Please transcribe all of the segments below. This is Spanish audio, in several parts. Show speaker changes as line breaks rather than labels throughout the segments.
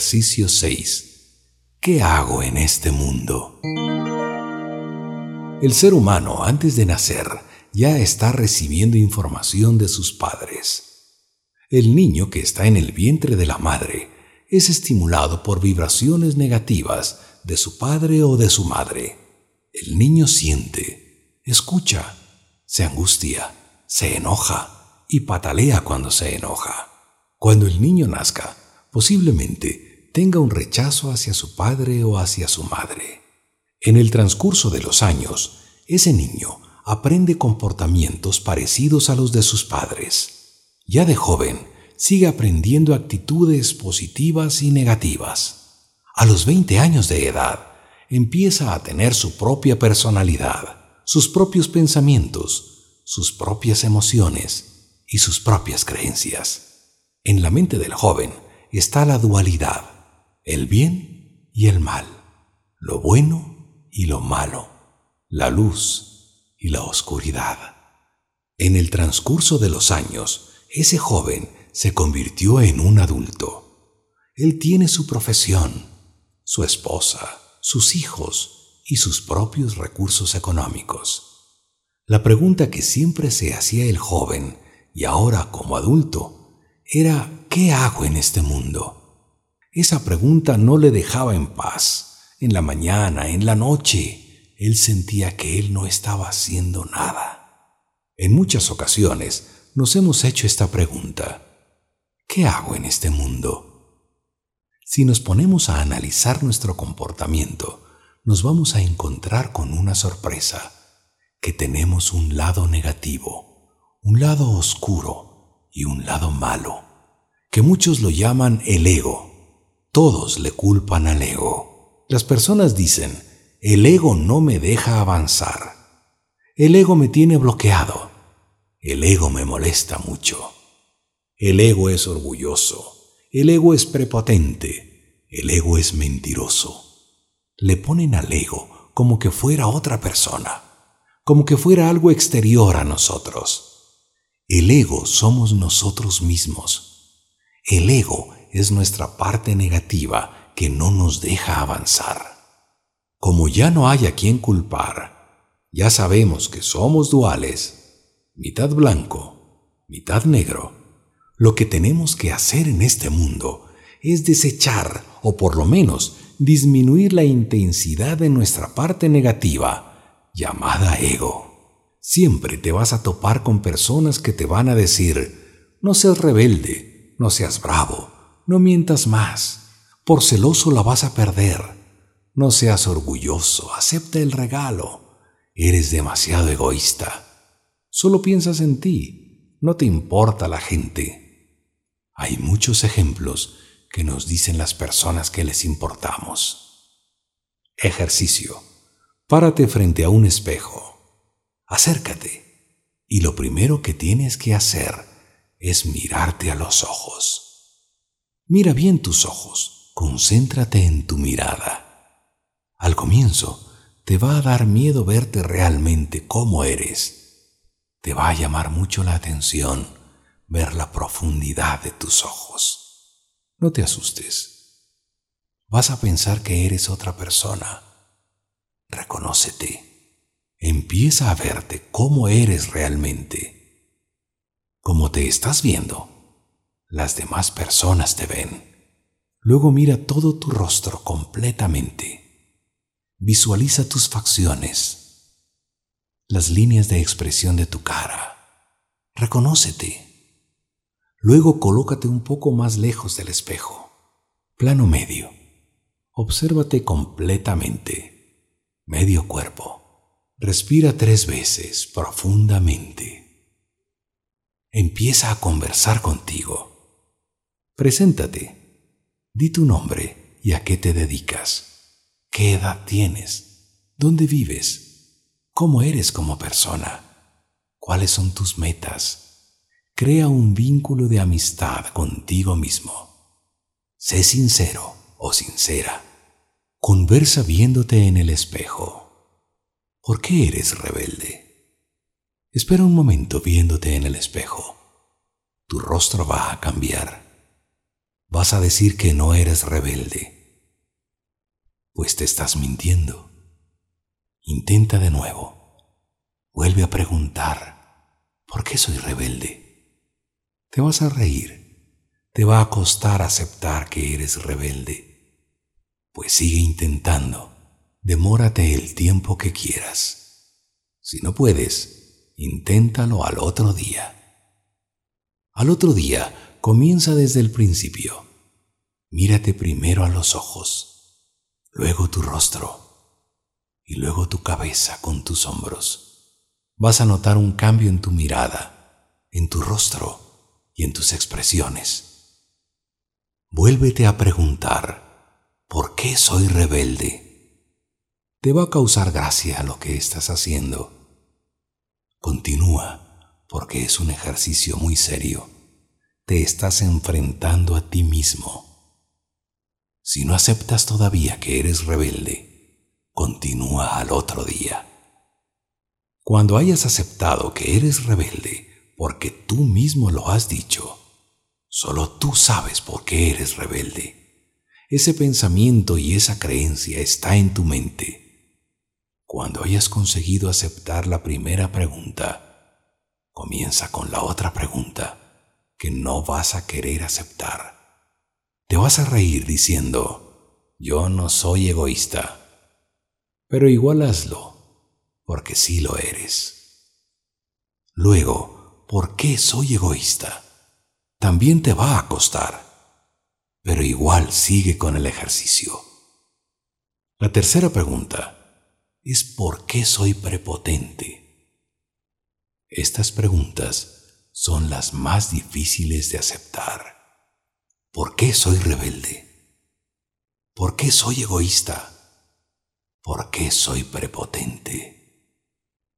Ejercicio 6. ¿Qué hago en este mundo? El ser humano antes de nacer ya está recibiendo información de sus padres. El niño que está en el vientre de la madre es estimulado por vibraciones negativas de su padre o de su madre. El niño siente, escucha, se angustia, se enoja y patalea cuando se enoja. Cuando el niño nazca, posiblemente tenga un rechazo hacia su padre o hacia su madre. En el transcurso de los años, ese niño aprende comportamientos parecidos a los de sus padres. Ya de joven, sigue aprendiendo actitudes positivas y negativas. A los 20 años de edad, empieza a tener su propia personalidad, sus propios pensamientos, sus propias emociones y sus propias creencias. En la mente del joven está la dualidad, el bien y el mal, lo bueno y lo malo, la luz y la oscuridad. En el transcurso de los años, ese joven se convirtió en un adulto. Él tiene su profesión, su esposa, sus hijos y sus propios recursos económicos. La pregunta que siempre se hacía el joven, y ahora como adulto, era ¿qué hago en este mundo? Esa pregunta no le dejaba en paz. En la mañana, en la noche, él sentía que él no estaba haciendo nada. En muchas ocasiones nos hemos hecho esta pregunta. ¿qué hago en este mundo? Si nos ponemos a analizar nuestro comportamiento, nos vamos a encontrar con una sorpresa, que tenemos un lado negativo, un lado oscuro y un lado malo, que muchos lo llaman el ego. Todos le culpan al ego. Las personas dicen, el ego no me deja avanzar. El ego me tiene bloqueado. El ego me molesta mucho. El ego es orgulloso, el ego es prepotente, el ego es mentiroso. Le ponen al ego como que fuera otra persona, como que fuera algo exterior a nosotros. El ego somos nosotros mismos. El ego es nuestra parte negativa que no nos deja avanzar. Como ya no hay a quien culpar, ya sabemos que somos duales, mitad blanco, mitad negro, lo que tenemos que hacer en este mundo es desechar o por lo menos disminuir la intensidad de nuestra parte negativa, llamada ego. Siempre te vas a topar con personas que te van a decir, no seas rebelde, no seas bravo, no mientas más, por celoso la vas a perder, no seas orgulloso, acepta el regalo, eres demasiado egoísta, solo piensas en ti, no te importa la gente. Hay muchos ejemplos que nos dicen las personas que les importamos. Ejercicio. Párate frente a un espejo. Acércate. Y lo primero que tienes que hacer es mirarte a los ojos. Mira bien tus ojos. Concéntrate en tu mirada. Al comienzo, te va a dar miedo verte realmente como eres. Te va a llamar mucho la atención ver la profundidad de tus ojos. No te asustes. Vas a pensar que eres otra persona. Reconócete. Empieza a verte como eres realmente. Como te estás viendo, las demás personas te ven. Luego mira todo tu rostro completamente. Visualiza tus facciones, las líneas de expresión de tu cara. Reconócete. Luego colócate un poco más lejos del espejo. Plano medio. Obsérvate completamente. Medio cuerpo. Respira tres veces profundamente. Empieza a conversar contigo. Preséntate. Di tu nombre y a qué te dedicas. ¿Qué edad tienes? ¿Dónde vives? ¿Cómo eres como persona? ¿Cuáles son tus metas? Crea un vínculo de amistad contigo mismo. Sé sincero o sincera. Conversa viéndote en el espejo. ¿Por qué eres rebelde? Espera un momento viéndote en el espejo. Tu rostro va a cambiar. Vas a decir que no eres rebelde. Pues te estás mintiendo. Intenta de nuevo. Vuelve a preguntar, ¿por qué soy rebelde? Te vas a reír. Te va a costar aceptar que eres rebelde. Pues sigue intentando. Demórate el tiempo que quieras. Si no puedes, inténtalo al otro día. Al otro día, comienza desde el principio. Mírate primero a los ojos, luego tu rostro y luego tu cabeza con tus hombros. Vas a notar un cambio en tu mirada, en tu rostro y en tus expresiones. Vuélvete a preguntar, ¿por qué soy rebelde? Te va a causar gracia lo que estás haciendo. Continúa porque es un ejercicio muy serio. Te estás enfrentando a ti mismo. Si no aceptas todavía que eres rebelde, continúa al otro día. Cuando hayas aceptado que eres rebelde, porque tú mismo lo has dicho, solo tú sabes por qué eres rebelde. Ese pensamiento y esa creencia está en tu mente. Cuando hayas conseguido aceptar la primera pregunta, comienza con la otra pregunta que no vas a querer aceptar. Te vas a reír diciendo, yo no soy egoísta, pero igual hazlo, porque sí lo eres. Luego, ¿por qué soy egoísta? También te va a costar, pero igual sigue con el ejercicio. La tercera pregunta es ¿por qué soy prepotente? Estas preguntas son las más difíciles de aceptar. ¿Por qué soy rebelde? ¿Por qué soy egoísta? ¿Por qué soy prepotente?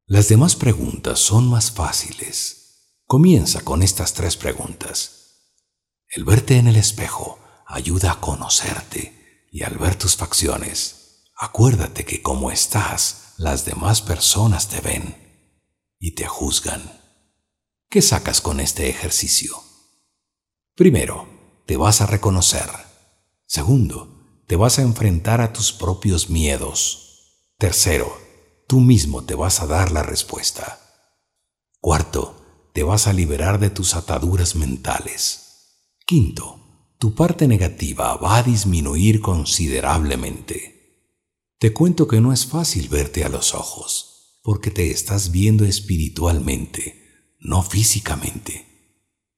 Las demás preguntas son más fáciles. Comienza con estas tres preguntas. El verte en el espejo ayuda a conocerte y al ver tus facciones, acuérdate que como estás, las demás personas te ven y te juzgan. ¿Qué sacas con este ejercicio? Primero, te vas a reconocer. Segundo, te vas a enfrentar a tus propios miedos. Tercero, tú mismo te vas a dar la respuesta. Cuarto, te vas a liberar de tus ataduras mentales. Quinto, tu parte negativa va a disminuir considerablemente. Te cuento que no es fácil verte a los ojos porque te estás viendo espiritualmente, no físicamente.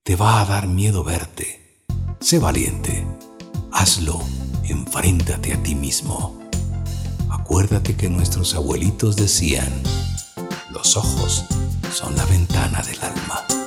Te va a dar miedo verte. Sé valiente. Hazlo. Enfréntate a ti mismo. Acuérdate que nuestros abuelitos decían, los ojos son la ventana del alma.